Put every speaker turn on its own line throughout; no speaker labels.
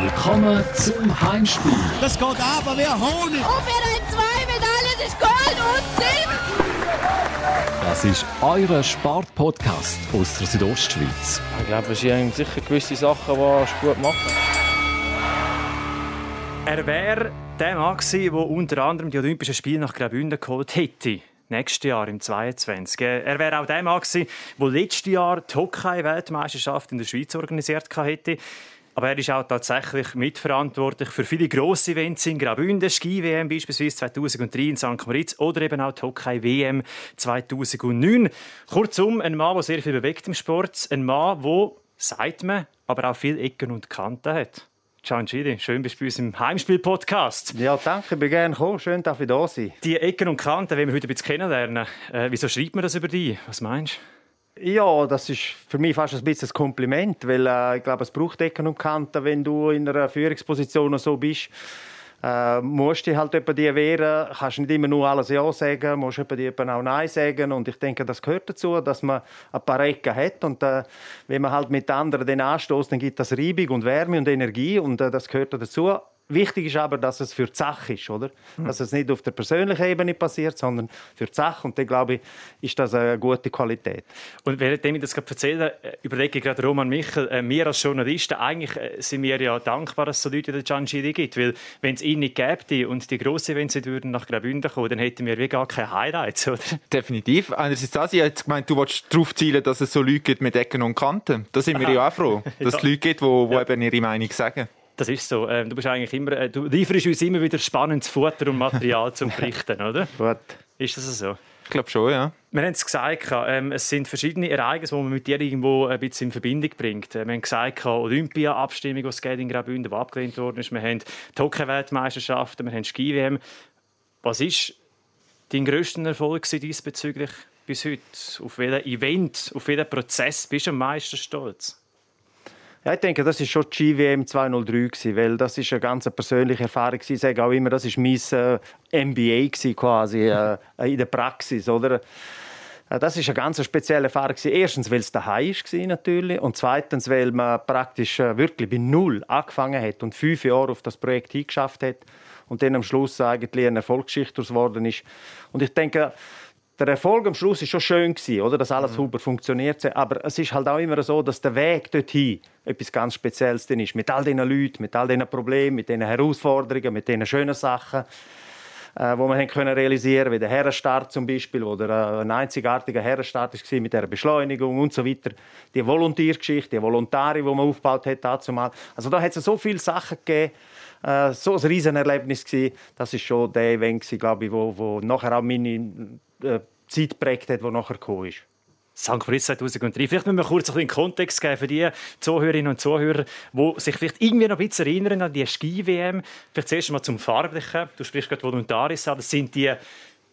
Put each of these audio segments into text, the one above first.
Willkommen zum Heimspiel.
Das geht aber wie Honig.
Und wir haben zwei Medaillen, ist Gold und Silber.
Das ist euer Sportpodcast aus der Südostschweiz.
Ich glaube, es sind sicher gewisse Sachen, die gut machen. Er wäre der Mann gewesen, der unter anderem die Olympischen Spiele nach Graubünden geholt hätte. Nächstes Jahr, im 22. Er wäre auch der Mann gewesen, der letztes Jahr die Hockey-Weltmeisterschaft in der Schweiz organisiert hätte. Aber er ist auch tatsächlich mitverantwortlich für viele grosse Events in Graubünden, Ski-WM beispielsweise 2003 in St. Moritz oder eben auch die Hockey-WM 2009. Kurzum, ein Mann, der sehr viel bewegt im Sport. Ein Mann, der, sagt man, aber auch viele Ecken und Kanten hat. Gidi, schön bist du bei uns im Heimspiel-Podcast.
Ja, danke, ich bin gerne gekommen. Schön, dass ich da sein.
Die Ecken und Kanten wollen wir heute ein bisschen kennenlernen. Äh, wieso schreibt man das über dich? Was meinst du?
Ja, das ist für mich fast ein bisschen ein Kompliment, weil äh, ich glaube, es braucht Ecken und Kanten, wenn du in einer Führungsposition so bist. Äh, musst du halt etwa die wehren, kannst nicht immer nur alles Ja sagen, musst die auch Nein sagen und ich denke, das gehört dazu, dass man ein paar Ecken hat und äh, wenn man halt mit anderen den anstoßt, dann gibt das Reibung und Wärme und Energie und äh, das gehört dazu. Wichtig ist aber, dass es für die Sache ist, oder? Mhm. Dass es nicht auf der persönlichen Ebene passiert, sondern für die Sache. Und dann, glaube ich, ist das eine gute Qualität.
Und während ich das gerade erzähle, äh, überlege ich gerade Roman Michel, äh, wir als Journalisten, eigentlich äh, sind wir ja dankbar, dass es so Leute wie der Gian Giri gibt, weil wenn es ihn nicht gäbe und die grossen Events würden nach Graubünden kommen, dann hätten wir wie gar keine Highlights, oder?
Definitiv. Einerseits das, ich jetzt gemeint, du willst darauf zielen, dass es so Leute gibt mit Ecken und Kanten. Da sind wir Aha. ja auch froh, dass es Leute gibt, die, die ja. eben ihre Meinung sagen.
Das ist so. Ähm, du bist eigentlich immer, äh, du lieferst uns immer wieder spannendes Futter und Material zum Berichten, oder?
Gut.
Ist das so?
Ich glaube schon, ja.
Wir haben es gesagt, ähm, es sind verschiedene Ereignisse, die man mit dir irgendwo ein bisschen in Verbindung bringt. Wir haben gesagt, Olympia-Abstimmung, die es in Graubünden, die abgelehnt worden ist. Wir haben die Hockey-Weltmeisterschaften, wir haben Ski-WM. Was ist dein grösster Erfolg diesbezüglich bis heute? Auf welchen Event, auf welchen Prozess bist du am meisten stolz?
Ja, ich denke, das ist schon die GWM 203 gewesen, weil das ist eine ganz persönliche Erfahrung Ich sage auch immer, das ist mein äh, MBA gewesen, quasi äh, in der Praxis, oder? Äh, das ist eine ganz spezielle Erfahrung. Erstens, weil es daheim war, natürlich. Und zweitens, weil man praktisch äh, wirklich bei Null angefangen hat und fünf Jahre auf das Projekt hingeschafft hat. Und dann am Schluss eigentlich eine Erfolgsgeschichte geworden ist. Und ich denke, der Erfolg am Schluss ist schon schön gewesen, oder, dass alles mhm. super funktioniert. Aber es ist halt auch immer so, dass der Weg dorthin etwas ganz Spezielles ist. Mit all diesen Leuten, mit all diesen Problemen, mit diesen Herausforderungen, mit diesen schönen Sachen, äh, wo man können realisieren, wie der Herrenstart zum Beispiel, wo der äh, ein einzigartiger Herrenstart war mit der Beschleunigung und so weiter. Die Volontiergeschichte, die Volontari, die man aufgebaut hat dazu mal. Also da hat es so viele Sachen gegeben. Äh, so ein Riesenerlebnis gewesen. Das ist schon der Event, glaube ich, wo, wo nachher auch meine äh, Zeit geprägt hat, die nachher gekommen ist.
St. Moritz 2003. Vielleicht müssen wir kurz ein bisschen Kontext geben für die Zuhörerinnen und Zuhörer, die sich vielleicht irgendwie noch ein bisschen erinnern an die Ski-WM. Vielleicht zuerst mal zum Farblichen. Du sprichst gerade Voluntaris an. Das sind die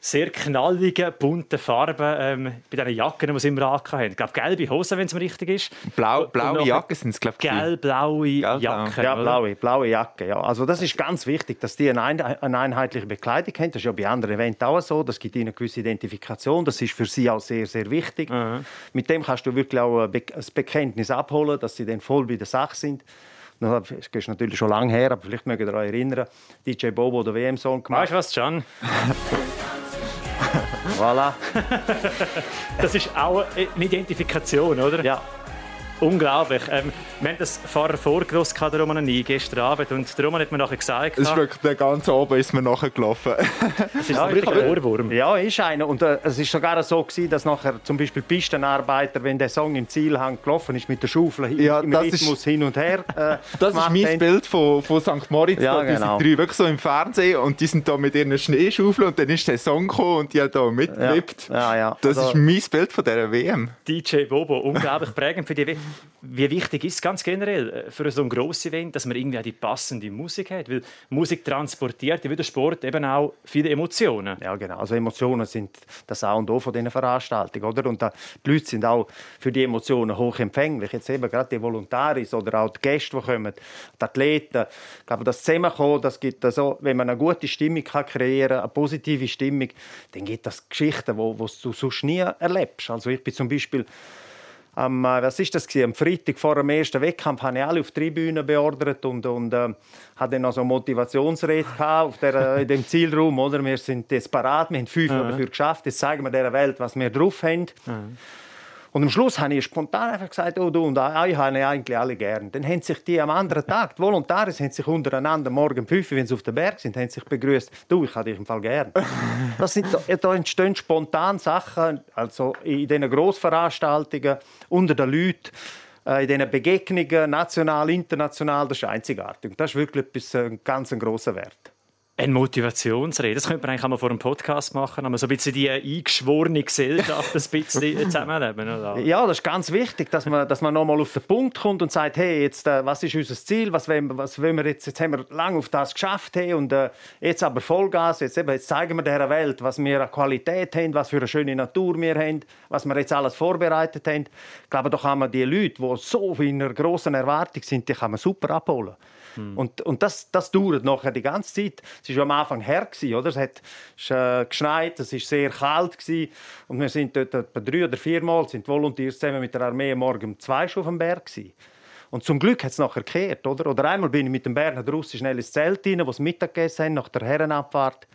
sehr knallige, bunte Farben ähm, bei diesen Jacken, die sie immer anhatten. Ich glaube, gelbe Hosen, wenn es mir richtig ist.
Blau, blaue Jacken sind es, glaube ich.
Gelb-blaue Jacken.
Ja, blaue, blaue Jacke. Ja. Also das ist ganz wichtig, dass die eine, eine einheitliche Bekleidung haben. Das ist ja bei anderen Events auch so. Das gibt ihnen eine gewisse Identifikation. Das ist für sie auch sehr, sehr wichtig. Mhm. Mit dem kannst du wirklich auch ein Bekenntnis abholen, dass sie dann voll bei der Sache sind. Das ist natürlich schon lange her, aber vielleicht mögt ihr euch erinnern, DJ Bobo, der WM-Song
gemacht. Weißt du was, Can?
voilà.
das ist auch eine Identifikation, oder?
Ja.
Unglaublich. Ähm, wir haben das vorher vorgelost, der Roman nie, gestern Abend. Und der Roman hat mir nachher gesagt...
Es ist wirklich, der ganze Abend ist mir nachher gelaufen.
Das ist ja, wirklich ein Ohrwurm.
Ja, ist einer. Und äh, es ist sogar so gewesen, dass nachher zum Beispiel Pistenarbeiter, wenn der Song im Zielhang gelaufen ist, mit der Schaufel
ja,
im Rhythmus ist, hin und her
äh, Das ist mein haben. Bild von, von St. Moritz.
Ja,
da, die
genau.
sind drei wirklich so im Fernsehen und die sind da mit ihren Schneeschaufeln und dann ist der Song gekommen und die haben da mitgelebt.
Ja. Ja, ja.
Das also, ist mein Bild von dieser WM.
DJ Bobo, unglaublich prägend für die WM. Wie wichtig ist es ganz generell äh, für so ein grosses Event, dass man irgendwie die passende Musik hat? Weil Musik transportiert, wie der Sport, eben auch viele Emotionen.
Ja, genau. Also Emotionen sind das A und O von diesen Veranstaltungen, oder? Und die Leute sind auch für die Emotionen hochempfänglich. Jetzt eben gerade die Volontaris oder auch die Gäste, die kommen, die Athleten. Ich glaube, das Zusammenkommen, das gibt also, wenn man eine gute Stimmung kann kreieren kann, eine positive Stimmung, dann gibt das Geschichten, die du sonst nie erlebst. Also ich bin zum Beispiel am, äh, was ist das gewesen? am Freitag vor dem ersten Wettkampf habe ich alle auf die Tribüne beordert und, und äh, hatte dann noch so eine Motivationsrede auf der, in dem Zielraum. Oder? Wir sind desperat, wir haben fünf ja. dafür geschafft, jetzt zeigen wir der Welt, was wir drauf haben. Ja. Und am Schluss habe ich spontan einfach gesagt, oh du und ich habe eigentlich alle gern. Dann haben sich die am anderen Tag, die Volontäre, haben sich untereinander morgen fünf, wenn sie auf dem Berg sind, haben sich begrüßt. Du, ich habe dich im Fall gern. Das sind, da entstehen spontan Sachen, also in diesen Grossveranstaltungen unter den Leuten äh, in diesen Begegnungen, national, international, das ist einzigartig. Das ist wirklich etwas, ein äh, ganz ein grosser Wert.
Eine Motivationsrede, das könnte man eigentlich auch mal vor einem Podcast machen, aber so ein bisschen die eingeschworene Gesellschaft ein bisschen zusammenleben. Oder?
Ja, das ist ganz wichtig, dass man, dass man nochmal auf den Punkt kommt und sagt, hey, jetzt, äh, was ist unser Ziel, was wollen, was wollen wir jetzt, jetzt haben wir lange auf das geschafft hey, und äh, jetzt aber Vollgas, jetzt, eben, jetzt zeigen wir der Welt, was wir an Qualität haben, was für eine schöne Natur wir haben, was wir jetzt alles vorbereitet haben. Ich glaube, da kann man die Leute, die so in einer grossen Erwartung sind, die kann man super abholen. Mhm. Und, und das, das dauert nachher die ganze Zeit. Es war am Anfang her, oder? Es hat äh, geschneit, es war sehr kalt. Gewesen. Und wir sind dort etwa drei oder vier Mal sind Volunteers zusammen mit der Armee morgen um zwei schon auf dem Berg. Gewesen. Und zum Glück hat es nachher gekehrt, oder? Oder einmal bin ich mit dem Berner Russi schnell ins Zelt rein, wo sie Mittag gegessen haben, nach der Herrenabfahrt.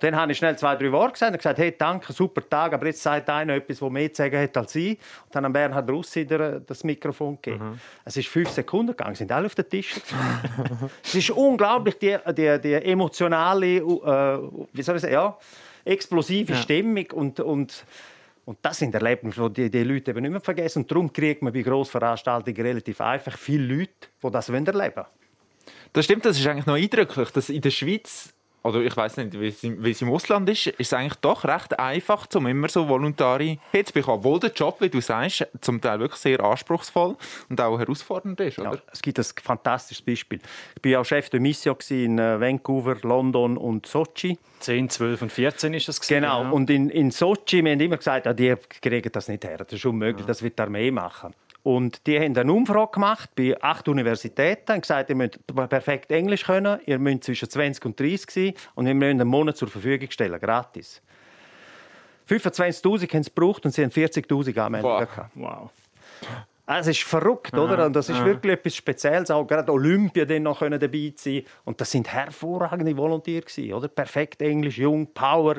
Dann habe ich schnell zwei, drei Worte gesagt und gesagt, hey, danke, super Tag, aber jetzt sagt einer etwas, das mehr zu sagen hat als ich. Und dann hat Bernhard Russi das Mikrofon gegeben. Mhm. Es ist fünf Sekunden gegangen, sind alle auf den Tisch. es ist unglaublich, die, die, die emotionale, äh, wie soll ich sagen, ja, explosive ja. Stimmung und, und und das sind Erlebnisse, die die Leute eben nicht mehr vergessen. Und darum kriegt man bei Grossveranstaltungen relativ einfach viele Leute, die das erleben wollen.
Das stimmt, das ist eigentlich noch eindrücklich, dass in der Schweiz oder ich weiß nicht, wie es, im Ausland ist, ist es eigentlich doch recht einfach, um immer so Voluntari zu bekommen. Obwohl der Job, wie du sagst, zum Teil wirklich sehr anspruchsvoll und auch herausfordernd ist, oder? Ja,
es gibt ein fantastisches Beispiel. Ich war auch Chef der Mission in äh, Vancouver, London und Sochi.
10, 12 und 14 ist das
gewesen, Genau, ja. und in, in Sochi, wir haben immer gesagt, ah, die kriegen das nicht her, das ist unmöglich, ja. das wird die Armee machen. Und die haben eine Umfrage gemacht bei acht Universitäten und gesagt, ihr müsst perfekt Englisch können, ihr müsst zwischen 20 und 30 sein und wir müssen einen Monat zur Verfügung stellen, gratis. 25'000 haben sie gebraucht und sie haben 40'000 Anmeldungen
wow.
Ah, es ist verrückt, oder? Und das ist ja. wirklich etwas Spezielles. Auch gerade Olympia dann noch dabei sein Und das sind hervorragende Volontiere oder? Perfekt Englisch, jung, Power.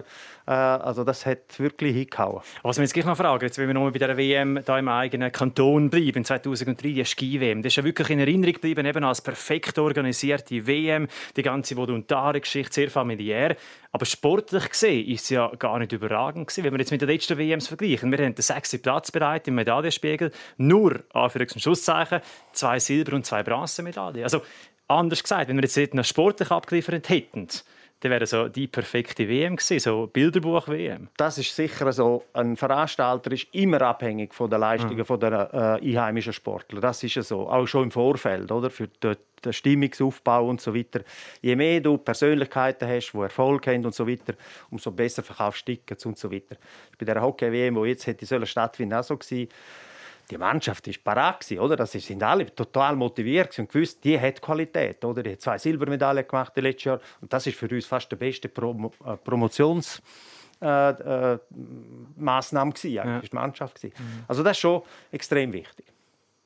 Äh, also das hat wirklich hingehauen.
Was wir jetzt gleich noch fragen, jetzt wenn wir noch bei der WM da im eigenen Kanton bleiben, 2003 die Ski-WM, das ist ja wirklich in Erinnerung geblieben, eben als perfekt organisierte WM, die ganze Volontare-Geschichte, sehr familiär. Aber sportlich gesehen ist es ja gar nicht überragend gewesen, wenn wir jetzt mit den letzten WMs vergleichen. Wir haben den sechsten Platz bereit im Medaillenspiegel, nur Anführungs- und Schlusszeichen, zwei Silber- und zwei Bronzemedaillen. Also anders gesagt, wenn wir jetzt noch sportlich abgeliefert hätten, dann wäre so die perfekte WM gewesen, so Bilderbuch-WM.
Das ist sicher so. Ein Veranstalter ist immer abhängig von den Leistungen mhm. der äh, einheimischen Sportler. Das ist ja so, auch schon im Vorfeld, oder? Für den, den Stimmungsaufbau und so weiter. Je mehr du Persönlichkeiten hast, die Erfolg haben und so weiter, umso besser verkaufst du Tickets und so weiter. Bei der Hockey-WM, die jetzt hätte stattfinden auch so gewesen die Mannschaft ist parat oder? Das sind alle total motiviert und gewusst, die hat Qualität, oder? Die hat zwei Silbermedaillen gemacht letztes Jahr und das ist für uns fast der beste Prom äh, Promotions äh, äh, Maßnahme gewesen, ja. die Mannschaft gewesen. Mhm. Also das ist schon extrem wichtig.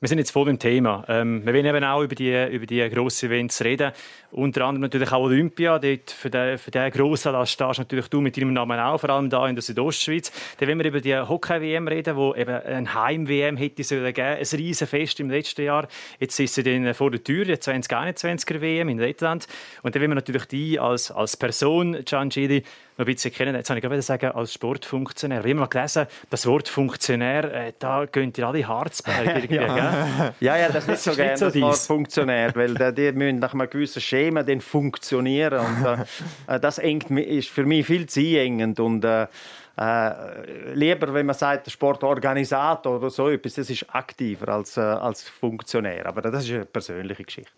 Wir sind jetzt voll im Thema. Ähm, wir wollen eben auch über die, über die grossen Events reden. Unter anderem natürlich auch Olympia. Dort für den, für den grossen Anlass stehst natürlich du mit deinem Namen auch, vor allem hier in der Südostschweiz. Dann wollen wir über die Hockey-WM reden, wo eben ein Heim-WM hätte sollen geben. Ein riesen Fest im letzten Jahr. Jetzt ist sie dann vor der Tür, die 2021er WM in Lettland. Und dann wollen wir natürlich die als, als Person, Gian Gili, noch ein bisschen kennen. Jetzt habe ich gerade sagen, als Sportfunktionär. Wie mal gelesen, das Wort Funktionär, äh, da gehen die alle Harzberg
ja. ja, ja, das ist nicht so gerne, so das Wort Funktionär, weil die müssen nach einem gewissen Schema dann funktionieren. Und äh, äh das engt, ist für mich viel zu einengend. Und, äh, äh, lieber, wenn man sagt, Sportorganisator oder so etwas, das ist aktiver als, äh, als Funktionär. Aber das ist eine persönliche Geschichte.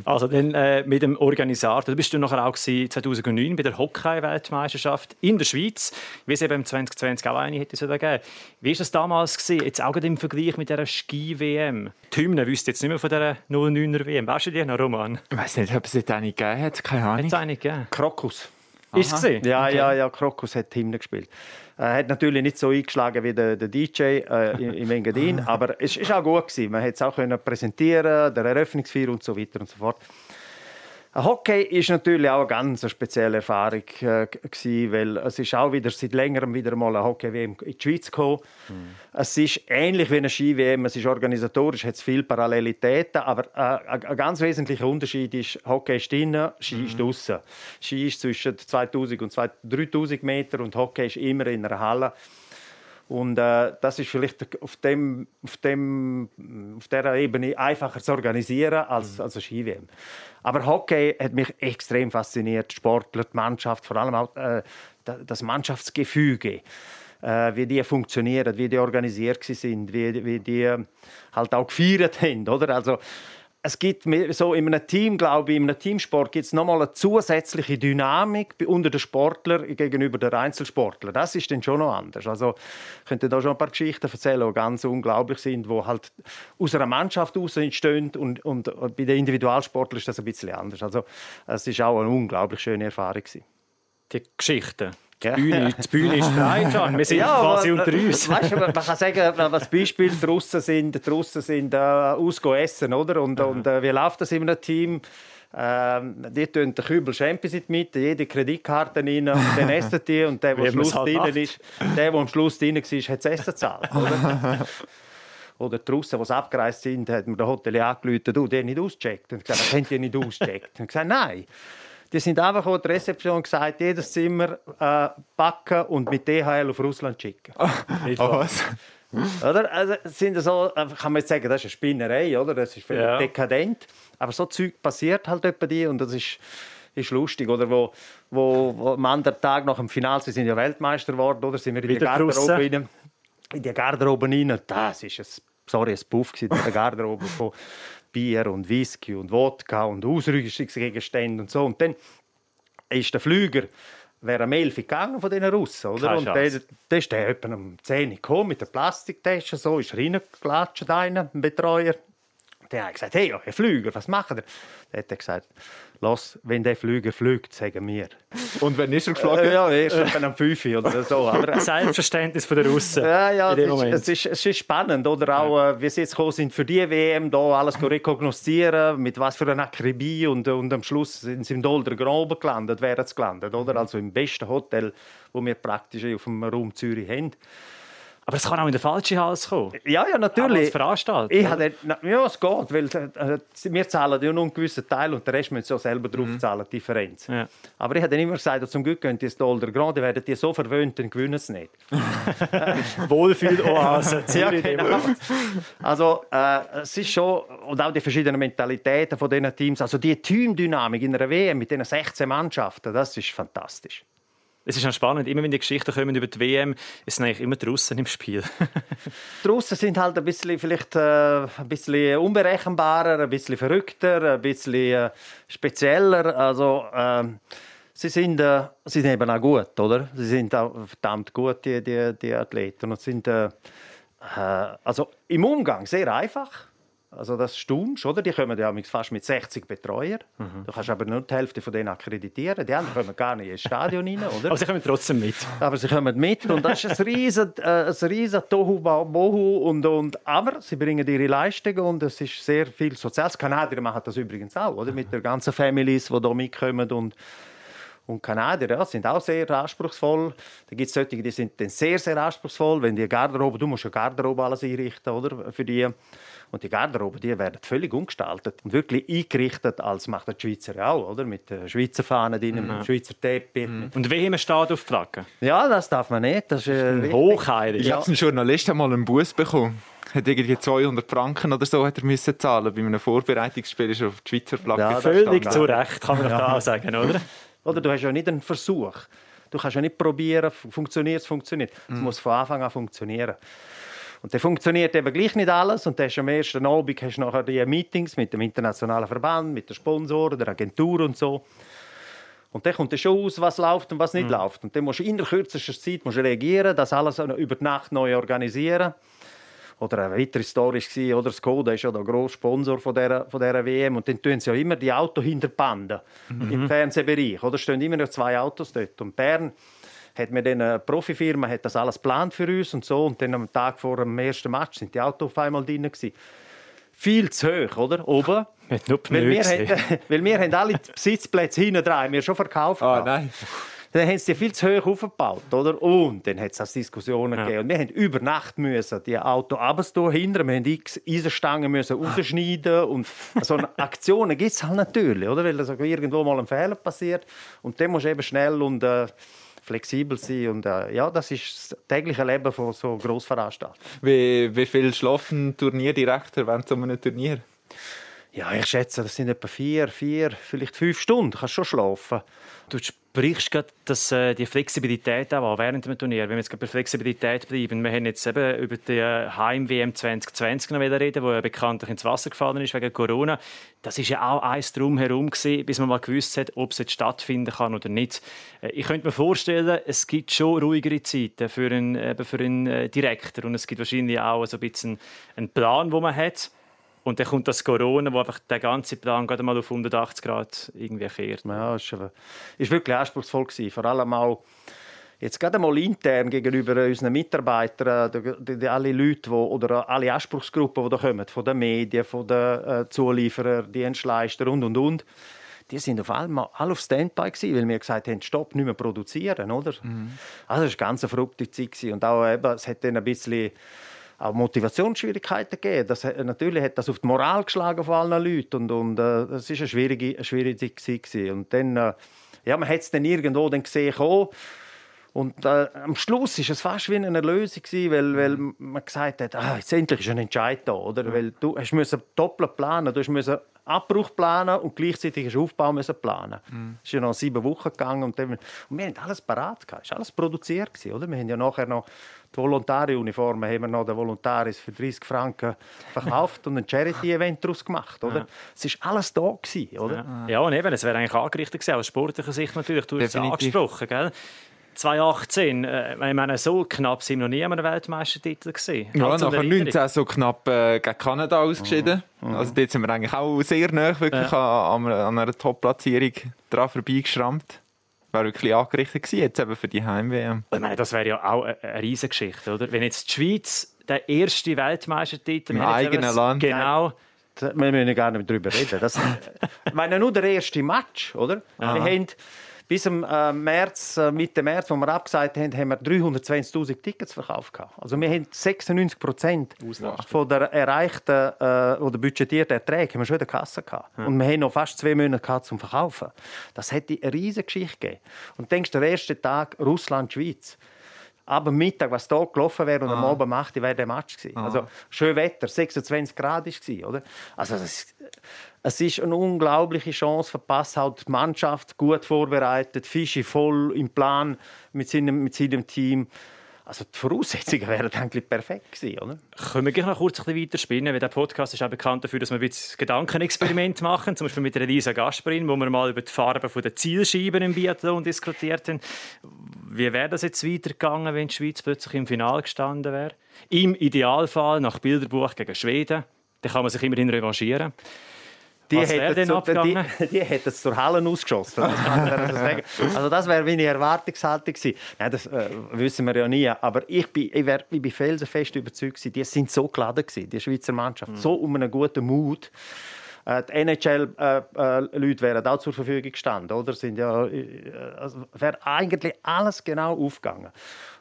Also dann äh, mit dem Organisator, du bist du nachher auch 2009 bei der Hockey-Weltmeisterschaft in der Schweiz, wie es eben 2020 auch eine hätte gegeben. Wie war das damals gewesen? Jetzt auch im Vergleich mit der Ski-WM? Die Hymne wüsste jetzt nicht mehr von der 09er WM. Weißt du die noch, Roman?
Ich weiß nicht, ob es nicht eine gegeben hat, keine Ahnung. Hat
es
eine gegeben?
Krokus.
Ist es
Ja, okay. ja, ja, Krokus hat Hymne gespielt. Er hat natürlich nicht so eingeschlagen wie der, der DJ äh, im- Engadin, aber es ist auch gut gewesen. Man hat es auch präsentieren, der Eröffnungsfeier und so weiter und so fort. Hockey ist natürlich auch eine ganz spezielle Erfahrung äh, gewesen, weil es ist auch wieder seit längerem wieder mal ein Hockey WM in die Schweiz gekommen. Es ist ähnlich wie eine Ski WM. Es ist organisatorisch, hat es viele Parallelitäten, aber äh, ein, ein ganz wesentlicher Unterschied ist Hockey ist drinnen, Ski ist draußen. Ski ist zwischen 2000 und 3000 Meter und Hockey ist immer in einer Halle. Und äh, das ist vielleicht auf, dem, auf, dem, auf dieser Ebene einfacher zu organisieren als, als eine Ski-WM. Aber Hockey hat mich extrem fasziniert. Sportler, die Mannschaft, vor allem auch äh, da- das Mannschaftsgefüge. Äh, wie die funktionieren, wie die organisiert sind, wie, wie die halt auch gefeiert haben. Oder? Also, es gibt so in einem Team, glaube ich, in einem Teamsport gibt es nochmal eine zusätzliche Dynamik unter den Sportlern gegenüber den Einzelsportlern. Das ist dann schon noch anders. Also ich könnte da schon ein paar Geschichten erzählen, die ganz unglaublich sind, die halt aus einer Mannschaft heraus entstehen und, und bei den Individualsportlern ist das ein bisschen anders. Also es ist auch eine unglaublich schöne Erfahrung gewesen.
Die Geschichten. Die
Ja.
Bühne, die Bühne ist frei, Can. Wir sind quasi
aber,
unter uns.
Weißt du, man kann sagen, was Beispiel die Russen sind, Russen sind äh, ausgehen essen, oder? Und, und äh, wie läuft das in einem Team? Ähm, die tun den Kübel Champions in die Mitte, jede Kreditkarte rein und dann essen die und der, der am Schluss
halt
drin ist, der, der am Schluss drin war, hat das Essen gezahlt. Oder? Oder die Russen, die abgereist sind, hat mir der Hotelier angerufen, du, die haben nicht ausgecheckt. Und ich gesagt, das haben die nicht ausgecheckt. Und ich gesagt, nein. Die sind einfach an die Rezeption gesagt, jedes Zimmer äh, packen und mit DHL auf Russland schicken.
Oh,
wahr?
was?
Oder? Also, sind so, äh, kann man jetzt sagen, das ist eine Spinnerei, oder? Das ist völlig
Ja.
dekadent. Aber so Zeug passiert halt etwa die und das ist, ist lustig. Oder wo, wo, wo am anderen Tag nach dem Finale, sie sind ja Weltmeister geworden, oder? Sind wir in die
Wieder
Garderobe
Russen.
rein. In die Garderobe rein. Das ist ein, sorry, ein Puff in der Garderobe von Bier und Whisky und Wodka und Ausrüstungsgegenständen und so. Und dann ist der Flüger wäre am 11 gegangen von diesen Russen, oder?
Keine
und der,
Chance.
der ist der etwa um 10 Uhr gekommen mit der Plastiktasche, so, ist reingelatscht, einer, ein Betreuer. Der hat gesagt, hey, Herr Flüger, was macht ihr? Der hat gesagt, los, wenn der Flüger fliegt, sagen wir.
Und wenn ist er geflogen?
Äh, ja, erst etwa am 5 Uhr oder so. Aber,
Selbstverständnis von der Russen.
ja, ja, es ist, es, ist, es ist spannend, oder auch, äh, wie sie jetzt gekommen sind für die WM, da alles rekognoszieren, mit was für einer Akribie und, und am Schluss sind sie im Dolder Groben gelandet, wären sie gelandet, oder? Also im besten Hotel, wo wir praktisch auf dem Raum Zürich haben.
Aber es kann auch in den falschen Hals kommen.
Ja, ja, natürlich.
Veranstalter.
Ich na, ja, es geht, weil äh, wir zahlen ja nur einen gewissen Teil und den Rest müssen sie ja selber drauf zahlen, die Differenz.
Ja.
Aber ich habe dann immer gesagt, zum Glück könnt ihr das Dollar Grand, werden die so verwöhnt, dann gewinnen sie nicht.
Wohlfühl-Oase.
Ja, genau. Also äh, es ist schon und auch die verschiedenen Mentalitäten von diesen Teams, also die Teamdynamik in einer WM mit diesen 16 Mannschaften, das ist fantastisch.
Es ist auch spannend, immer wenn die Geschichten kommen über die WM, es sind eigentlich immer die Russen im Spiel.
Die Russen sind halt ein bisschen, vielleicht äh, ein bisschen unberechenbarer, ein bisschen verrückter, ein bisschen äh, spezieller. Also ähm, sie sind, äh, sie sind eben auch gut, oder? Sie sind auch verdammt gut, die, die, die Athleten und sind äh, äh, also im Umgang sehr einfach. Also das staunst, oder? Die kommen ja fast mit 60 Betreuern. Du kannst aber nur die Hälfte von denen akkreditieren. Die anderen kommen gar nicht ins Stadion rein, oder?
Aber sie kommen trotzdem mit.
Aber sie kommen mit und das ist ein riesen, äh, ein riesen Tohu Bohu und, und aber sie bringen ihre Leistungen und es ist sehr viel Soziales. Kanadier machen das übrigens auch, oder? Mit der ganzen Families, die hier mitkommen und und Kanadier ja, sind auch sehr anspruchsvoll. Da gibt es solche, die sind dann sehr, sehr anspruchsvoll. Wenn die Garderobe, du musst ja Garderobe alles einrichten, oder? Für die. Und die Garderobe, die werden völlig umgestaltet und wirklich eingerichtet, als macht die Schweizer ja auch, oder? Mit der Schweizer Fahne drin, mit dem Schweizer Teppich.
Und WM steht auf die Flagge.
Ja, das darf man nicht. Das ist äh.
Hochheilig.
Ich habe einen Journalist einmal einen Bus bekommen. Hat irgendwie 200 Franken oder so hat er müssen zahlen. Bei einem Vorbereitungsspiel ist er auf die Schweizer Flagge.
Ja,
Völlig zu Recht, kann man doch da auch sagen, oder?
Oder du hast ja nicht einen Versuch. Du kannst ja nicht probieren, funktioniert es, funktioniert. Es muss von Anfang an funktionieren. Und der funktioniert eben gleich nicht alles. Und dann hast du am ersten Abend hast du nachher die Meetings mit dem internationalen Verband, mit den Sponsoren, der Agentur und so. Und dann kommt dann schon aus, was läuft und was nicht läuft. Und dann musst du in der kürzesten Zeit musst du reagieren, das alles über die Nacht neu organisieren. Oder eine weitere Story war, oder Skoda ist ja der grosse Sponsor von dieser, von dieser WM. Und dann tun sie ja immer die Autos hinter die Banden im Fernsehbereich. Oder stehen immer noch zwei Autos dort. Und Bern hat mir dann eine Profifirma hat das alles geplant für uns und so. Und dann am Tag vor dem ersten Match sind die Autos auf einmal drin gewesen. Viel zu hoch, oder? Oben. Weil wir, weil wir haben alle die Sitzplätze hinten dran, wir schon verkauft. Gehabt.
nein.
Dann haben sie viel zu hoch aufgebaut, oder? Und dann hat es Diskussionen gegeben. Und wir haben über Nacht müssen die Auto runterstehen hinten. Wir haben x Eisenstangen müssen rausschneiden und so eine Aktionen gibt es halt natürlich, oder? Weil also irgendwo mal ein Fehler passiert und dann musst du eben schnell und äh, flexibel sein und äh, ja, das ist das tägliche Leben von so Grossveranstaltungen.
Wie, wie viel schlafen Turnierdirektor während so einem Turnier?
Ja, ich schätze, das sind etwa vier, vier, vielleicht fünf Stunden. Du kannst schon schlafen.
Du sprichst gerade dass, äh, die Flexibilität auch an während dem Turnier. Wenn wir jetzt bei Flexibilität bleiben, wir haben jetzt eben über die äh, Heim-WM 2020 noch reden, wo ja bekanntlich ins Wasser gefallen ist wegen Corona. Das ist ja auch eins drumherum gewesen, bis man mal gewusst hat, ob es jetzt stattfinden kann oder nicht. Äh, Ich könnte mir vorstellen, es gibt schon ruhigere Zeiten für einen, für einen äh, Direktor und es gibt wahrscheinlich auch so ein bisschen einen Plan, wo man hat. Und dann kommt das Corona, wo einfach der ganze Plan gerade mal auf 180 Grad irgendwie kehrt.
Ja, es war ist wirklich anspruchsvoll gewesen. Vor allem auch jetzt gerade mal intern gegenüber unseren Mitarbeitern, die, die, die alle Leute, die, oder alle Anspruchsgruppen, die da kommen, von den Medien, von den äh, Zulieferern, Dienstleister und und und. Die sind auf einmal alle auf Standby gewesen, weil wir gesagt haben, stopp, nicht mehr produzieren, oder? Also es war eine ganz verrückte Zeit gewesen. und auch eben, es hat dann ein bisschen auch Motivationsschwierigkeiten gegeben. Das, natürlich hat das auf die Moral geschlagen von allen Leuten und, und äh, das ist eine schwierige, eine schwierige Zeit gewesen. Und dann, äh, ja, man hat es dann irgendwo dann gesehen kommen. Und äh, am Schluss ist es fast wie eine Erlösung gewesen, weil, weil man gesagt hat, ah, jetzt endlich ist ein Entscheid da, oder? Weil du hast müssen doppelt planen, du hast müssen Abbruch planen und gleichzeitig hast Aufbau müssen planen. Es ist ja noch sieben Wochen gegangen und, dann, und wir haben alles parat gehabt, es war alles produziert gewesen, oder? Wir haben ja nachher noch die Volontari-Uniformen haben wir noch den Volontaris für 30 Franken verkauft und ein Charity-Event daraus gemacht, oder? Es ist alles da gewesen, oder?
Ja, ja und eben, es wäre eigentlich angerichtet gewesen, aus sportlicher Sicht natürlich. Du hast es angesprochen, gell? 2018, äh, ich meine, so knapp sind wir noch nie an einem Weltmeistertitel gesehen.
Ja,
zur
nachher
Erinnerung.
19 so knapp äh, gegen Kanada ausgeschieden. Also dort sind wir eigentlich auch sehr nah wirklich an, an einer Top-Platzierung dran vorbeigeschrammt. Wäre wirklich angerichtet gewesen, jetzt eben für die Heim-WM.
Ich meine, das wäre ja auch eine, eine Riesengeschichte, oder? Wenn jetzt die Schweiz der erste Weltmeistertitel
Im eigenen
eben-
Land.
Genau.
Wir müssen gar nicht mehr darüber reden. Das, ich meine, nur der erste Match, oder? Wir haben bis zum äh, März, äh, Mitte März, wo wir abgesagt haben, haben wir 320.000 Tickets verkauft. gehabt. Also wir haben 96 Prozent von der erreichten äh, oder budgetierten Erträge haben wir schon in der Kasse gehabt. Und wir haben noch fast zwei Monate gehabt zum Verkaufen. Das hätte eine riesige Geschichte gegeben. Und denkst, der erste Tag Russland-Schweiz. Aber am Mittag, was da gelaufen wäre und am Abend um 8 Uhr wäre der Match gewesen. Also schön Wetter, 26 Grad ist gewesen, oder? Also das, es ist eine unglaubliche Chance verpasst, halt die Mannschaft gut vorbereitet, Fische voll im Plan mit seinem, mit seinem Team. Also die Voraussetzungen wären eigentlich perfekt gewesen, oder?
Können wir gleich noch kurz ein bisschen weiterspinnen, weil der Podcast ist auch bekannt dafür, dass wir ein bisschen Gedankenexperiment machen, zum Beispiel mit Elisa Gasperin, wo wir mal über die Farben der Zielscheiben im Biathlon diskutiert haben. Wie wäre das jetzt weitergegangen, wenn die Schweiz plötzlich im Finale gestanden wäre? Im Idealfall nach Bilderbuch gegen Schweden. Dann kann man sich immerhin revanchieren.
Die
Was wäre denn
so,
abgegangen?
die, die hätten es zur Halle ausgeschossen. Das also das wäre meine Erwartungshaltung gewesen. Nein, das äh, wissen wir ja nie. Aber ich bin, ich wär, ich bin felsenfest überzeugt gewesen. Die sind so geladen gewesen, die Schweizer Mannschaft. So um einen guten Mut. Äh, Die NHL-Leute wären auch zur Verfügung gestanden, oder? Sind ja, äh, also wäre eigentlich alles genau aufgegangen.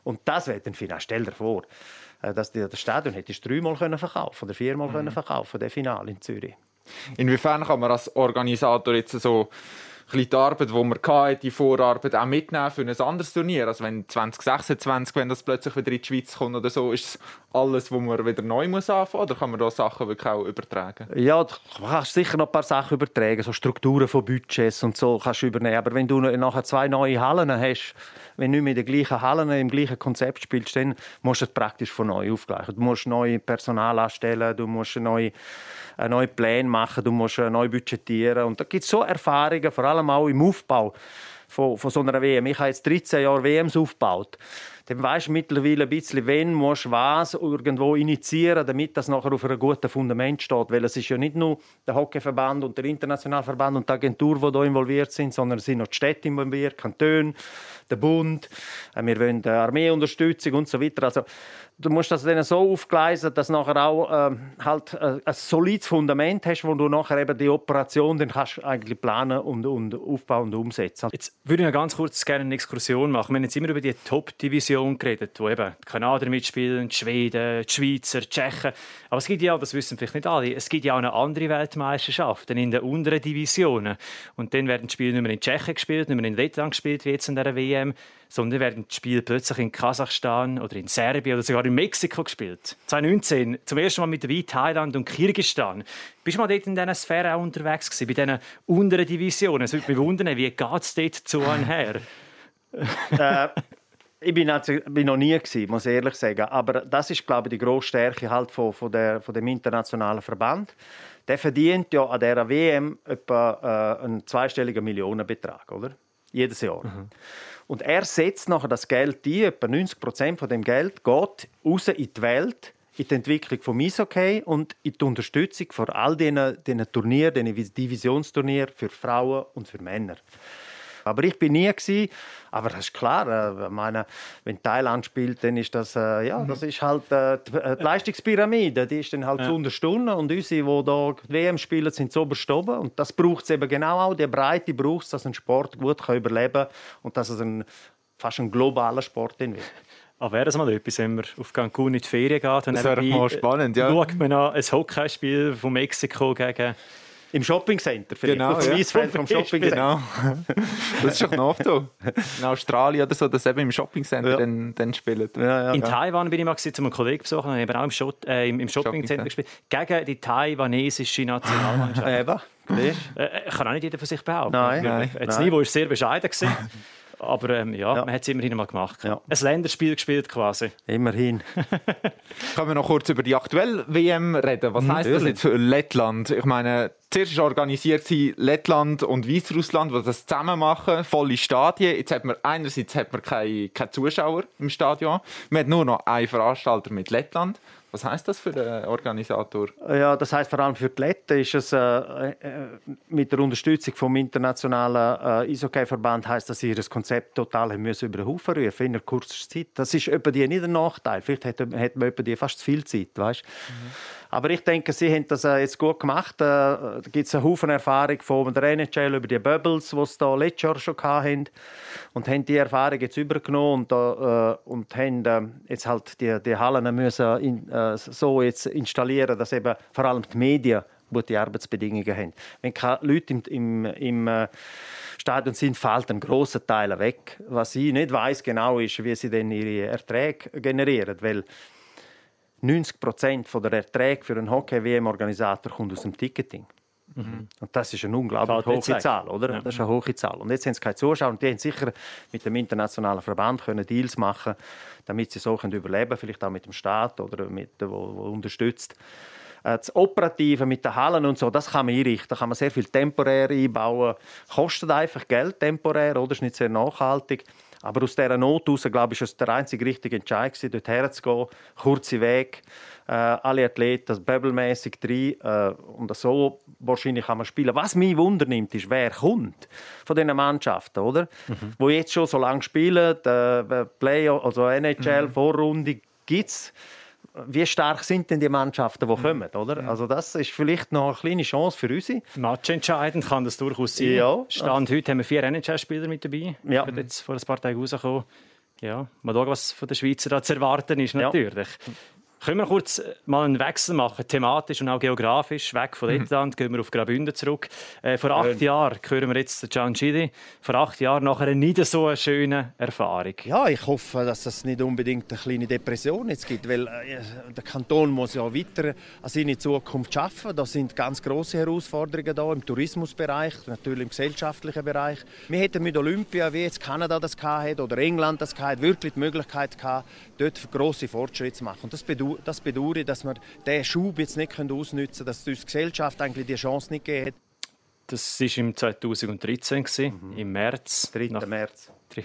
Und das wäre dann final. Stell dir vor, äh, dass die, das Stadion hättest du dreimal können verkaufen oder viermal können verkaufen, der Finale in Zürich.
Inwiefern kann man als Organisator jetzt so die Arbeit, die man hatte, die Vorarbeit auch mitnehmen für ein anderes Turnier? Also wenn 2026, wenn das plötzlich wieder in die Schweiz kommt oder so, ist es alles, wo man wieder neu muss anfangen oder kann man da Sachen wirklich auch übertragen?
Ja, du kannst sicher noch ein paar Sachen übertragen, so Strukturen von Budgets und so kannst du übernehmen. Aber wenn du nachher zwei neue Hallen hast, wenn du nicht in den gleichen Hallen im gleichen Konzept spielst, dann musst du es praktisch von neu aufgleichen. Du musst neu Personal anstellen, du musst neue, neue Pläne machen, du musst äh, neu budgetieren. Und da gibt es so Erfahrungen, vor allem auch im Aufbau von, von so einer WM. Ich habe jetzt 13 Jahre WMs aufgebaut. Dann weißt du mittlerweile ein bisschen, wen musst was irgendwo initiieren, damit das nachher auf einem guten Fundament steht. Weil es ist ja nicht nur der Hockeyverband und der internationale Verband und die Agentur, die hier involviert sind, sondern es sind noch die Städte involviert, Kantone, der Bund, äh, wir wollen Armeeunterstützung und so weiter. Also, du musst das dann so aufgleisen, dass nachher auch äh, halt äh, ein solides Fundament hast, wo du nachher eben die Operation dann kannst eigentlich planen und, und aufbauen und umsetzen.
Jetzt würde ich noch ganz kurz gerne eine Exkursion machen. Wir haben jetzt immer über die Top-Division geredet, wo eben die Kanadier mitspielen, die Schweden, die Schweizer, die Tschechen. Aber es gibt ja, das wissen vielleicht nicht alle, es gibt ja auch eine andere Weltmeisterschaft in den unteren Divisionen. Und dann werden die Spiele nicht mehr in Tschechien gespielt, nicht mehr in Lettland gespielt, wie jetzt in der WM, sondern werden die Spiele plötzlich in Kasachstan oder in Serbien oder sogar in Mexiko gespielt. 2019 zum ersten Mal mit dabei Thailand und Kirgisistan. Bist du mal dort in dieser Sphäre auch unterwegs gewesen, bei diesen unteren Divisionen? Es würde mich wundern, wie geht es dort zu her?
äh, ich bin, also, bin noch nie gewesen, muss ich ehrlich sagen. Aber das ist, glaube ich, die grosse Stärke halt von, von, der, von dem internationalen Verband. Der verdient ja an dieser WM etwa äh, einen zweistelligen Millionenbetrag, oder? Jedes Jahr. Mhm. Und er setzt nachher das Geld ein, etwa 90 Prozent von dem Geld geht raus in die Welt, in die Entwicklung vom Eishockey und in die Unterstützung von all diesen, diesen Turnieren, diesen Divisionsturnieren für Frauen und für Männer. Aber ich bin nie gewesen. Aber das ist klar. Äh, meine, wenn Thailand spielt, dann ist das, äh, ja, das ist halt äh, die, äh, die Leistungspyramide. Die ist dann halt ja. zu unterstunden und unsere, die hier die WM spielen, sind so oben. Und das braucht es eben genau auch. Die Breite braucht es, dass ein Sport gut kann überleben kann und dass es ein, fast ein globaler Sport wird.
Aber wäre das mal etwas, wenn man auf Cancun in die Ferien geht?
Das wäre mal spannend, ja.
Schaut man an ein Hockeyspiel von Mexiko gegen
im Shoppingcenter, vielleicht.
Genau, auf
ja. Eisfeld vom Shoppingcenter.
Genau. Das ist doch noch oft so. In Australien oder so, dass eben im Shoppingcenter ja. dann, dann spielen.
Ja, ja, in Taiwan bin ich mal zu einem Kollegen besuchen und eben auch im, Shot, äh, im, im Shoppingcenter gespielt. Gegen die taiwanesische Nationalmannschaft.
eben.
Äh, kann auch nicht jeder von sich behaupten.
Nein, nein.
Das Niveau war sehr bescheiden. Aber ähm, ja, ja, man hat es immerhin mal gemacht. Ja. Ein Länderspiel gespielt quasi.
Immerhin.
Können wir noch kurz über die aktuelle WM reden? Was heißt das jetzt für Lettland? Ich meine, zuerst organisiert sie Lettland und Weißrussland, die das zusammen machen, volle Stadien. Jetzt hat man einerseits hat man keine, keine Zuschauer im Stadion. Man hat nur noch einen Veranstalter mit Lettland. Was heißt das für den Organisator?
Ja, das heißt vor allem für die Letten ist es äh, äh, mit der Unterstützung vom internationalen äh, Eishockey-Verband heißt, dass sie das Konzept total müssen über den Haufen rufen in einer kurzen Zeit. Das ist etwa die nicht ein Nachteil. Vielleicht hat, hat man etwa die fast zu viel Zeit, weißt? Mhm. Aber ich denke, sie haben das äh, jetzt gut gemacht. Äh, da gibt es einen Haufen Erfahrung von der NHL über die Bubbles, die sie da letztes Jahr schon hatten. Und haben die Erfahrung jetzt übergenommen und, äh, und haben äh, jetzt halt die, die Hallen müssen in, äh, so jetzt installieren, dass eben vor allem die Medien gute Arbeitsbedingungen haben. Wenn keine Leute im, im, im äh, Stadion sind, fällt ein grosser Teil weg. Was ich nicht weiß genau ist, wie sie denn ihre Erträge generieren, weil 90 Prozent der Erträge für einen Hockey-WM-Organisator kommt aus dem Ticketing. Mhm. Und das ist eine unglaublich hohe Zahl, oder? Ja. Das ist eine hohe Zahl. Und jetzt haben sie keine Zuschauer und die haben sicher mit dem internationalen Verband können Deals machen, damit sie so können überleben, vielleicht auch mit dem Staat oder mit wo, wo unterstützt. Äh, das Operative mit den Hallen und so, das kann man einrichten. Da kann man sehr viel temporär einbauen. Kostet einfach Geld temporär, oder? Ist nicht sehr nachhaltig. Aber aus dieser Not heraus, glaube ich, ist es der einzige richtige Entscheid, dort herzugehen. Kurze Weg, äh, alle Athleten bubble-mässig rein. Äh, und so wahrscheinlich kann man spielen. Was mich Wunder nimmt, ist, wer kommt von diesen Mannschaften, oder? Mhm. Wo jetzt schon so lange spielen, äh, Play, also NHL, mhm. Vorrunde, gibt es wie stark sind denn die Mannschaften, die kommen, oder? Ja. Also das ist vielleicht noch eine kleine Chance für uns.
Matchentscheidend kann das durchaus sein. Ja. Stand heute haben wir vier NHL-Spieler mit dabei. Ja. Ich jetzt vor ein paar Tagen rausgekommen. Ja, mal schauen, was von den Schweizer da zu erwarten ist, natürlich. Ja. Können wir kurz äh, mal einen Wechsel machen, thematisch und auch geografisch? Weg von mhm. Lettland, gehen wir auf Graubünden zurück. Äh, vor acht äh. Jahren hören wir jetzt Gian Gidi. Vor acht Jahren nach einer nicht so eine schöne Erfahrung.
Ja, ich hoffe, dass es nicht unbedingt eine kleine Depression jetzt gibt, weil äh, der Kanton muss ja weiter an seine Zukunft schaffen. Da sind ganz große Herausforderungen da im Tourismusbereich, natürlich im gesellschaftlichen Bereich. Wir hätten mit Olympia, wie jetzt Kanada das hat oder England das hat, wirklich die Möglichkeit gehabt, dort große Fortschritte zu machen. Und das bedeutet das bedauere, dass wir diesen Schub jetzt nicht ausnutzen können, dass uns Gesellschaft eigentlich die Chance nicht gegeben hat.
Das war im 2013, mhm. im März.
3. Nach, März.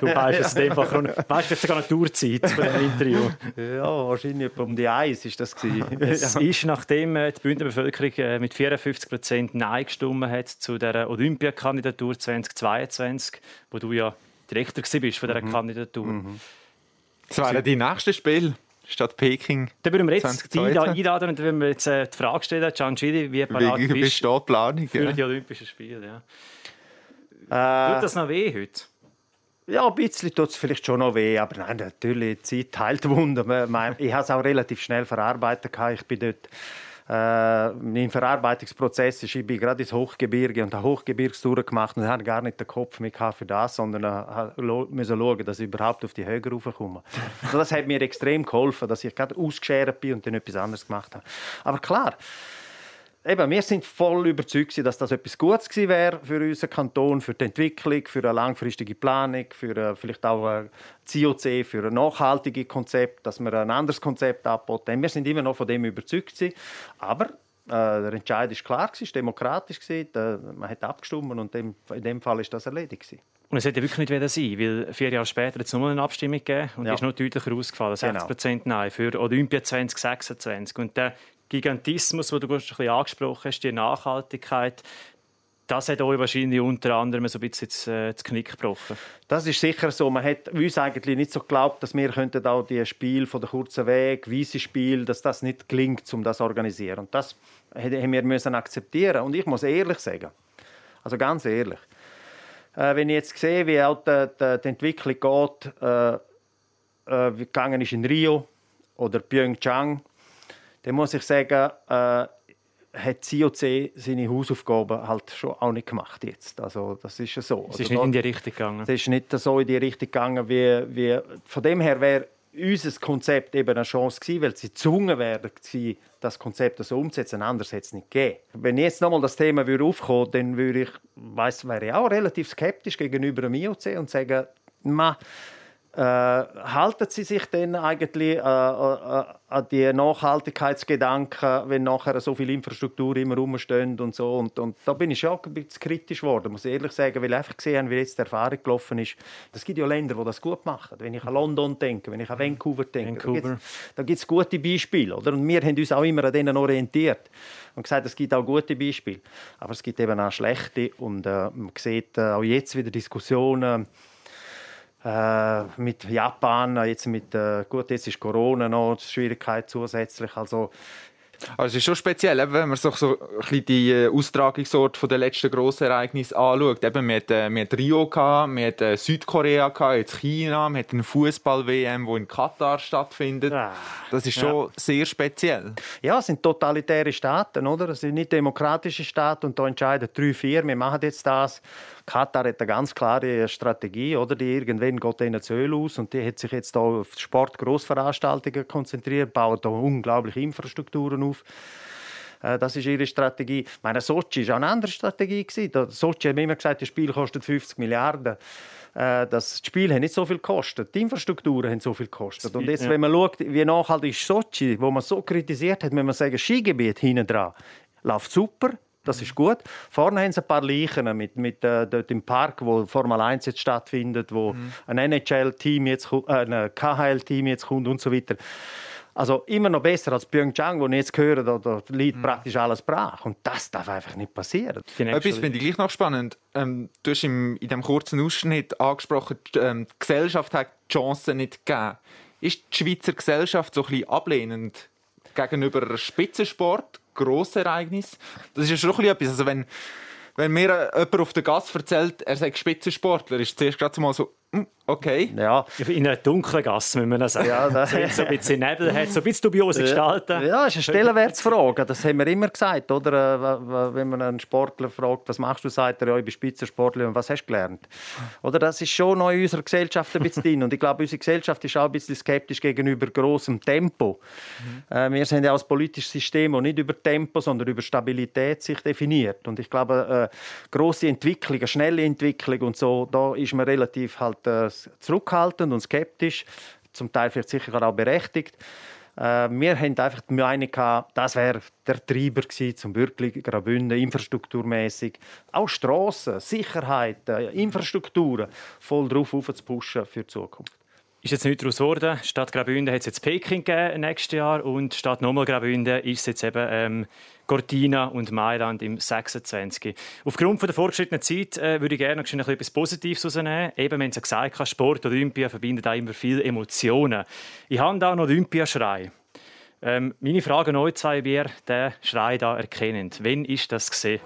Du weißt es in dem Fall. chron- Weißt du sogar eine Tourzeit von dem Interview?
Ja, wahrscheinlich etwa um die Eins ist das gewesen.
Es ist, nachdem äh, die Bündner Bevölkerung äh, mit 54 Prozent Nein gestimmt hat zu der Olympiakandidatur 2022, wo du ja Direktor gewesen bist von dieser Kandidatur.
Das wären die nächsten Spiele statt Peking.
Dann würden wir jetzt die
2022.
einla- einladen und dann würden wir jetzt äh, die Frage stellen, Gianchidi, wie parat
Wie
bist du
die Planung?
für
Ja.
die Olympischen Spiele? Ja.
Äh,
Tut das noch weh heute?
Ja, ein bisschen tut es vielleicht schon noch weh, aber nein, natürlich, die Zeit heilt Wunder. Ich habe es auch relativ schnell verarbeitet. Ich bin dort äh, im Verarbeitungsprozess ist, ich bin gerade ins Hochgebirge und habe Hochgebirgstouren gemacht und habe gar nicht den Kopf mehr für das, sondern äh, müssen schauen, dass ich überhaupt auf die Höhe raufkomme. Also das hat mir extrem geholfen, dass ich gerade ausgeschert bin und dann etwas anderes gemacht habe. Aber klar, Eben, wir sind voll überzeugt, dass das etwas Gutes gewesen wäre für unseren Kanton, für die Entwicklung, für eine langfristige Planung, für äh, vielleicht auch ein COC, für ein nachhaltiges Konzept, dass wir ein anderes Konzept abboten. Wir sind immer noch von dem überzeugt. Gewesen. Aber äh, der Entscheid ist klar, gewesen, demokratisch. Gewesen, äh, man hat abgestimmt und dem, in dem Fall ist das erledigt. Gewesen.
Und es hätte wirklich nicht wieder sein, weil vier Jahre später hat es nochmal eine Abstimmung gegeben und
Ja.
die ist noch deutlicher ausgefallen. 60 Prozent Nein für Olympia 2026. Und der Gigantismus, den du ein bisschen angesprochen hast, die Nachhaltigkeit, das hat euch wahrscheinlich unter anderem so ein bisschen das, äh, das Knick gebrochen.
Das ist sicher so. Man hat uns eigentlich nicht so geglaubt, dass wir könnten auch die Spiel von der kurzen Weg, weise Spiel, dass das nicht gelingt, um das zu organisieren. Und das haben wir müssen akzeptieren. Und ich muss ehrlich sagen, also ganz ehrlich, äh, wenn ich jetzt sehe, wie auch die, die, die Entwicklung geht, äh, äh, wie gegangen ist in Rio oder Pyeongchang, dann muss ich sagen, äh, hat COC seine Hausaufgaben halt schon auch nicht gemacht jetzt. Also das ist ja so.
Es
Also
ist nicht
da-
in die Richtung gegangen.
es ist nicht so in die Richtung gegangen, wie, wie von dem her wäre unser Konzept eben eine Chance gewesen, weil sie gezwungen werden, gewesen, das Konzept so umzusetzen. Anders hätte es nicht gegeben. Wenn jetzt nochmal das Thema würde aufkommen, dann würde ich, weiss, wäre ich auch relativ skeptisch gegenüber dem IOC und sagen, ma, äh, halten Sie sich denn eigentlich äh, äh, an die Nachhaltigkeitsgedanken, wenn nachher so viel Infrastruktur immer rumstehen und so und, und da bin ich schon ein bisschen kritisch geworden, muss ich ehrlich sagen, weil ich einfach gesehen habe, wie jetzt die Erfahrung gelaufen ist. Es gibt ja Länder, die das gut machen. Wenn ich an London denke, wenn ich an Vancouver denke,
Vancouver.
da gibt es gute Beispiele, oder? Und wir haben uns auch immer an denen orientiert und gesagt, es gibt auch gute Beispiele, aber es gibt eben auch schlechte und äh, man sieht äh, auch jetzt wieder Diskussionen äh, mit Japan, äh, jetzt mit, äh, gut, jetzt ist Corona noch Schwierigkeit zusätzlich. Also,
Also es ist schon speziell, eben, wenn man sich so ein bisschen die äh, Austragungsort von der letzten grossen Ereignisse anschaut. Eben, wir hatten, wir hatten Rio, gehabt, wir hatten Südkorea, gehabt, jetzt China, wir hatten eine Fußball-WM, die in Katar stattfindet.
Ah,
Das ist schon sehr speziell.
ja, es sind totalitäre Staaten, oder? Es sind nicht demokratische Staaten und da entscheiden drei, vier, wir machen jetzt das. Katar hat eine ganz klare Strategie, oder? Die irgendwann geht ihnen das Öl aus und die hat sich jetzt da auf Sport, Grossveranstaltungen konzentriert, bauen da unglaubliche Infrastrukturen auf. Äh, Das ist ihre Strategie. Ich meine, Sochi war auch eine andere Strategie. Sochi hat immer gesagt, das Spiel kostet 50 Milliarden. Äh, Das Spiel hat nicht so viel gekostet. Die Infrastrukturen haben so viel gekostet. Und jetzt, wenn man schaut, wie nachhaltig ist Sochi, wo man so kritisiert hat, muss man sagen, Skigebiet hinten dran läuft super. Das ist gut. Vorne haben sie ein paar Leichen mit, mit äh, dort im Park, wo Formel 1 jetzt stattfindet, wo ein NHL-Team jetzt, äh, ein KHL-Team jetzt kommt und so weiter. Also immer noch besser als Pyeongchang, wo ich jetzt höre, da, da liegt praktisch alles brach. Und das darf einfach nicht passieren.
Etwas finde ich gleich noch spannend. Ähm, du hast im, in diesem kurzen Ausschnitt angesprochen, die, ähm, die Gesellschaft hat die Chancen nicht gegeben. Ist die Schweizer Gesellschaft so ein bisschen ablehnend gegenüber Spitzensport, Grossereignis? Das ist ja schon ein bisschen etwas. Also wenn, wenn mir jemand auf der Gas erzählt, er sei Spitzensportler, ist zuerst gerade mal so, okay.
Ja,
In einer dunklen Gasse, müssen wir sagen.
Ja, das-
so, so ein bisschen Nebel hat, so ein bisschen dubiose Gestalten.
Ja, das ist eine Stellenwertsfrage. Das haben wir immer gesagt. Oder? Äh, Wenn man einen Sportler fragt, was machst du, sagt er, ja, ich bin Spitzensportler und was hast du gelernt? Oder? Das ist schon noch in unserer Gesellschaft ein bisschen drin. Und ich glaube, unsere Gesellschaft ist auch ein bisschen skeptisch gegenüber großem Tempo. Äh, wir sind ja auch ein politisches System, das nicht über Tempo, sondern über Stabilität sich definiert. Und ich glaube, äh, große Entwicklung, eine schnelle Entwicklung und so, da ist man relativ halt, äh, zurückhaltend und skeptisch. Zum Teil vielleicht sicher auch berechtigt. Äh, wir haben einfach die Meinung gehabt, das wäre der Treiber gewesen, zum wirklich Graubünden infrastrukturmäßig, auch Straßen, Sicherheit, Infrastrukturen voll drauf aufzupushen für die Zukunft.
Ist jetzt nicht daraus geworden. Stadt Graubünden hat es jetzt Peking gegeben nächstes Jahr und statt nochmal Graubünden ist es jetzt eben ähm, Cortina und Mailand im 26. Aufgrund von der fortgeschrittenen Zeit äh, würde ich gerne noch etwas Positives herausnehmen. Eben, wenn Sie gesagt haben, Sport und Olympia verbindet auch immer viele Emotionen. Ich habe da noch Olympiaschrei. Ähm, meine Frage an euch zwei, ihr den Schrei da erkennt. Wann ist das gesehen?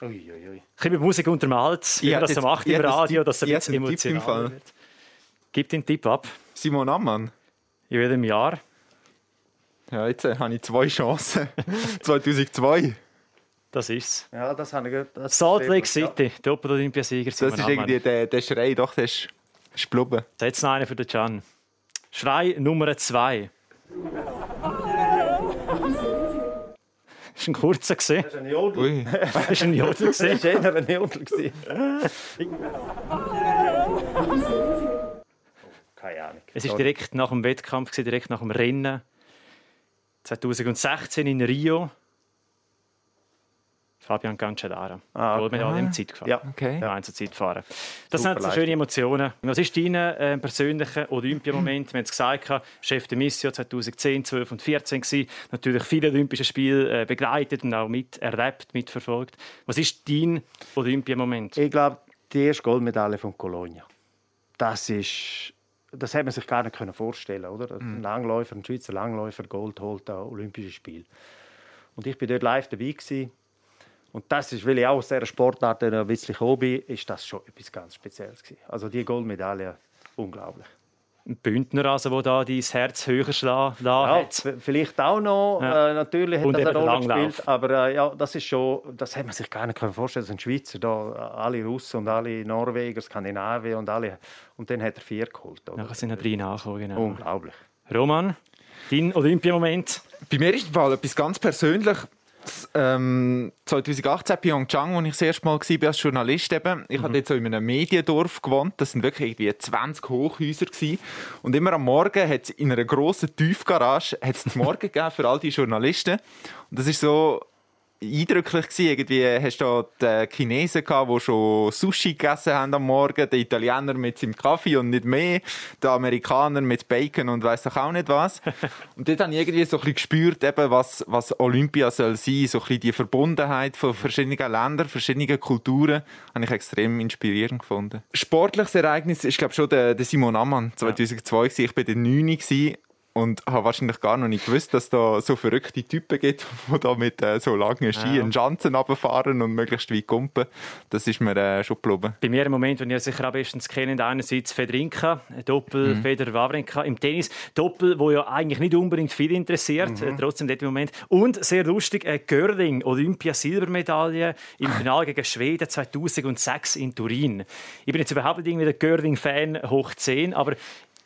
Ui, Ich mit Musik unter dem Hals, wie man das so macht im Radio, dass es ein bisschen emotional wird. Gib den Tipp ab.
Simon Ammann.
In welchem Jahr?
Ja, jetzt äh, habe ich zwei Chancen. 2002.
Das ist's.
Ja, das habe ich das
Salt Lake City, ja. Doppel-Olympiasieger.
Das ist irgendwie der, der Schrei, doch, der ist, ist blubben.
Jetzt noch einer für den Can. Schrei Nummer zwei. Das war ein kurzer. Das
ist ein Jodel.
Das war ein Jodel.
Das war eher ein Jodel. Keine Ahnung.
Es war direkt nach dem Wettkampf, direkt nach dem Rennen. 2016 in Rio. Fabian Cancellara. Ah, okay. Goldmedaille im Zeitgefahren.
Ja, okay.
Ja, Zeitfahren. Das Super sind so schöne Emotionen. Was ist dein äh, persönlicher Olympiamoment? Wir haben es gesagt, Chef de Mission 2010, 12 und 14 gewesen. Natürlich viele Olympische Spiele äh, begleitet und auch miterlebt, mitverfolgt. Was ist dein Olympiamoment?
Ich glaube, die erste Goldmedaille von Colonia. Das ist das hätte man sich gar nicht vorstellen oder? Ein Langläufer, ein Schweizer Langläufer, Gold holt an Olympische Spiele. Und ich bin dort live dabei gewesen. Und das ist, weil ich auch aus dieser Sportart ein bisschen Hobby, ist das schon etwas ganz Spezielles gewesen. Also die Goldmedaille, unglaublich.
Ein Bündner, also, der da dein Herz höher schlagen
ja, hat. Vielleicht auch noch. Ja. Äh, natürlich hat Und das eine Rolle gespielt. Aber äh, ja, das ist schon, das hätte man sich gar nicht vorstellen können. Schweizer, da, alle Russen und alle Norweger, Skandinavier und alle. Und dann hat er vier geholt.
Oder? Ja, sind noch drei nachgekommen. Genau.
Unglaublich.
Roman, dein Olympiamoment?
Bei mir ist Fall etwas ganz persönlich ähm, 2018 Pyeongchang, wo ich das erste Mal war als Journalist. Eben. Ich mhm. hatte jetzt so in einem Mediendorf gewohnt. Das sind wirklich irgendwie 20 Hochhäuser. Gewesen. Und immer am Morgen hat es in einer grossen Tiefgarage hat's Morgen gegeben für all die Journalisten. Und das ist so eindrücklich gewesen. Irgendwie hast du da die Chinesen gehabt, die schon Sushi gegessen haben am Morgen, der Italiener mit seinem Kaffee und nicht mehr, der Amerikaner mit Bacon und weiß doch auch nicht was. und dort habe ich irgendwie so ein bisschen gespürt, eben, was, was Olympia soll sein, so ein bisschen die Verbundenheit von verschiedenen Ländern, verschiedenen Kulturen, habe ich extrem inspirierend gefunden. Sportliches Ereignis ist, glaube ich, schon der, der Simon Ammann 2002 ja. Ich war der 9 und habe wahrscheinlich gar noch nicht gewusst, dass es da so verrückte Typen gibt, die da mit äh, so langen Ski ja. Schanzen runterfahren und möglichst weit kumpen. Das ist mir äh, schon geblieben.
Bei mir im Moment, den ihr sicher am besten kennt, einerseits Federinka, Doppel mhm. Federer Wawrinka im Tennis. Doppel, wo ja eigentlich nicht unbedingt viel interessiert, mhm. äh, trotzdem dort im Moment. Und sehr lustig, äh, Görling, Olympia-Silbermedaille im Finale gegen Schweden 2006 in Turin. Ich bin jetzt überhaupt nicht der Görling-Fan hoch 10, aber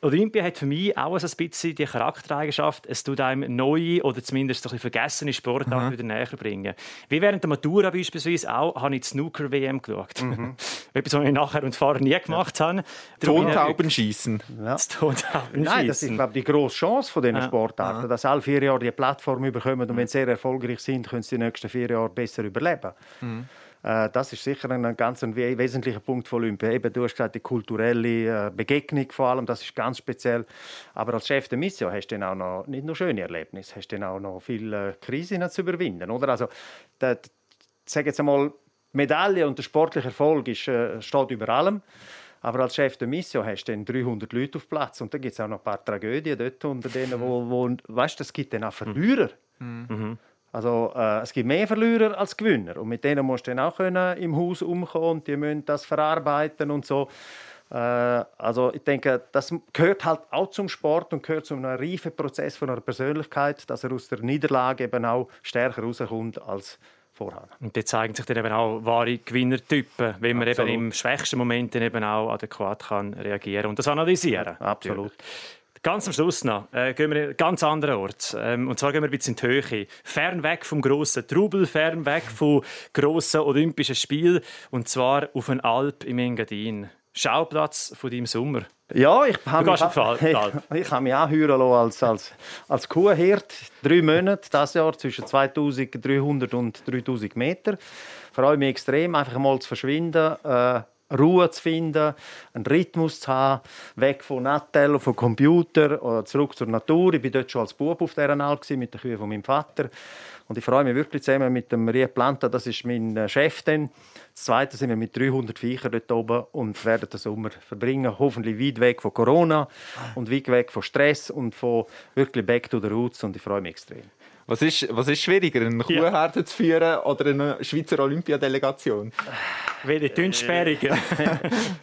Olympia hat für mich auch ein bisschen die Charaktereigenschaft, es tut einem neue oder zumindest ein vergessene Sportarten mhm. wieder näher bringen. Wie während der Matura beispielsweise auch, habe ich die Snooker-WM geschaut. Mhm. Etwas, was ich nachher und vorher nie gemacht ja. habe.
Tontaubenschießen.
Ja. Das Tontaubenschießen. Nein, das ist glaube ich, die grosse Chance von diesen ja. Sportarten, dass alle vier Jahre die Plattform bekommen und wenn sie sehr erfolgreich sind, können sie die nächsten vier Jahre besser überleben. Mhm. Äh, das ist sicher ein ganz ein wesentlicher Punkt von Olympia. Eben, du hast gesagt, die kulturelle äh, Begegnung vor allem, das ist ganz speziell. Aber als Chef der Mission hast du dann auch noch nicht nur schöne Erlebnisse, hast du dann auch noch viele Krisen zu überwinden, oder? Also, der, sage jetzt einmal, die Medaille und der sportliche Erfolg ist, äh, steht über allem. Aber als Chef der Mission hast du dann 300 Leute auf Platz und da gibt es auch noch ein paar Tragödien dort unter denen, wo, wo weißt, es gibt dann auch Verlierer. Mhm. Mhm. Also äh, es gibt mehr Verlierer als Gewinner und mit denen musst du dann auch können im Haus umkommen und die müssen das verarbeiten und so. Äh, also ich denke, das gehört halt auch zum Sport und gehört zu einem reifen Prozess von einer Persönlichkeit, dass er aus der Niederlage eben auch stärker rauskommt als vorher.
Und da zeigen sich dann eben auch wahre Gewinnertypen, wenn man Absolut. eben im schwächsten Moment dann eben auch adäquat kann reagieren und das analysieren.
Absolut.
Ganz am Schluss noch äh, gehen wir an einen ganz anderen Ort. Ähm, und zwar gehen wir ein bisschen in die Höhe. Fern weg vom grossen Trubel, fern weg vom grossen Olympischen Spiel. Und zwar auf eine Alp im Engadin. Schauplatz von deinem Sommer.
Ja, ich habe
Alp,
ich, ich habe mich anhören als, als, als Kuhhirt. Drei Monate dieses Jahr zwischen 2300 und 3000 Meter. Freue mich extrem, einfach mal zu verschwinden, äh, Ruhe zu finden, einen Rhythmus zu haben, weg von Nattel, vom Computer, äh, zurück zur Natur. Ich war dort schon als Bub auf dieser Alp mit den Kühen von meinem Vater. Und ich freue mich wirklich zusammen mit dem Rie Planta, das ist mein äh, Chef dann. Das Zweite sind wir mit 300 Viechern dort oben und werden den Sommer verbringen, hoffentlich weit weg von Corona und weit weg von Stress und von wirklich back to the roots und ich freue mich extrem.
Was ist, was ist schwieriger, eine
Ja.
Kuhherde zu führen oder eine Schweizer Olympiadelegation?
Welche Dünnsperrigen.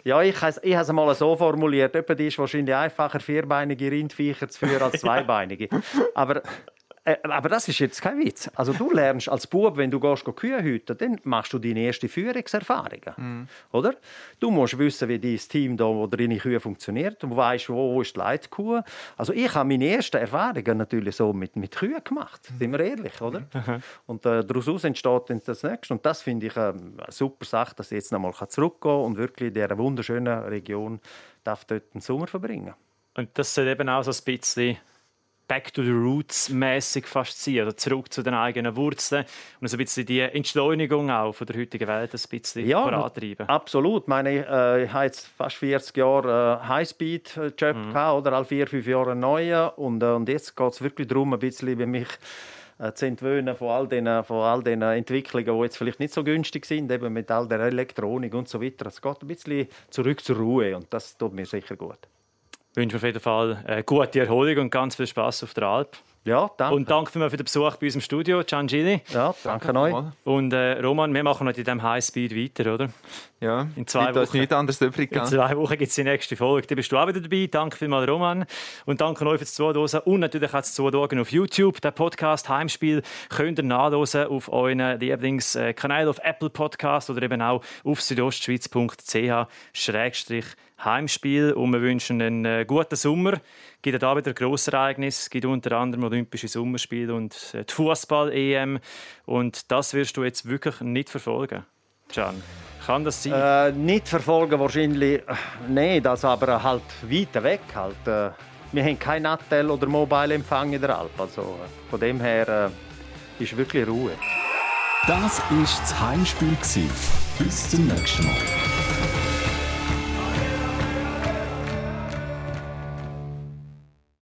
Ja, ich habe ich habe es mal so formuliert. Etwa die ist wahrscheinlich einfacher, vierbeinige Rindviecher zu führen als zweibeinige. aber, äh, aber das ist jetzt kein Witz. Also du lernst als Bub, wenn du gehst, go Kühe hüten, dann machst du deine erste Führungserfahrungen. Oder? Du musst wissen, wie dein Team da, wo deine Kühe funktioniert. Du weißt, wo, wo ist die Leitkuh. Also ich habe meine ersten Erfahrungen natürlich so mit, mit Kühen gemacht. Sind wir ehrlich, oder? Und äh, daraus entsteht dann das Nächste. Und das finde ich ähm, eine super Sache, dass ich jetzt noch mal zurückgehen kann und wirklich in dieser wunderschönen Region darf dort den Sommer verbringen
Und das soll eben auch so ein bisschen Back to the Roots mäßig fast sein, oder zurück zu den eigenen Wurzeln und so ein bisschen die Entschleunigung auch von der heutigen Welt ein bisschen
Ja,
vorantreiben.
Absolut. Ich, meine, ich, äh, ich habe jetzt fast 40 Jahre äh, Highspeed-Job gehabt, oder alle vier, fünf Jahre einen neuen. Und, äh, und jetzt geht es wirklich darum, ein bisschen bei mich äh, zu entwöhnen von all den von all den Entwicklungen, die jetzt vielleicht nicht so günstig sind, eben mit all der Elektronik und so weiter. Es geht ein bisschen zurück zur Ruhe und das tut mir sicher gut.
Ich wünsche auf jeden Fall eine gute Erholung und ganz viel Spaß auf der Alp.
Ja, danke.
Und danke für den Besuch bei uns im Studio, Gian Gili.
ja, danke euch.
Und äh, Roman, wir machen heute in diesem Highspeed weiter, oder?
Ja,
In zwei Wochen.
nichts anderes übrig.
In zwei Wochen gibt es die nächste Folge. Da bist du auch wieder dabei. Danke vielmals, Roman. Und danke euch fürs Zuhören. Und natürlich auch das Zuhören auf YouTube. Der Podcast Heimspiel könnt ihr nachhören auf euren Lieblingskanälen auf Apple Podcast oder eben auch auf südostschweiz.ch-heimspiel. Und wir wünschen einen äh, guten Sommer. Es gibt auch wieder Grossereignisse. Es gibt unter anderem Olympische Sommerspiele und äh, die Fußball-EM. Und das wirst du jetzt wirklich nicht verfolgen. Can, kann das sein?
Äh, nicht verfolgen wahrscheinlich äh, nicht, also aber halt weiter weg halt. Äh, wir haben kein Nattel oder Mobile-Empfang in der Alp, also äh, von dem her äh, ist wirklich Ruhe.
Das war das Heimspiel. Bis zum nächsten Mal.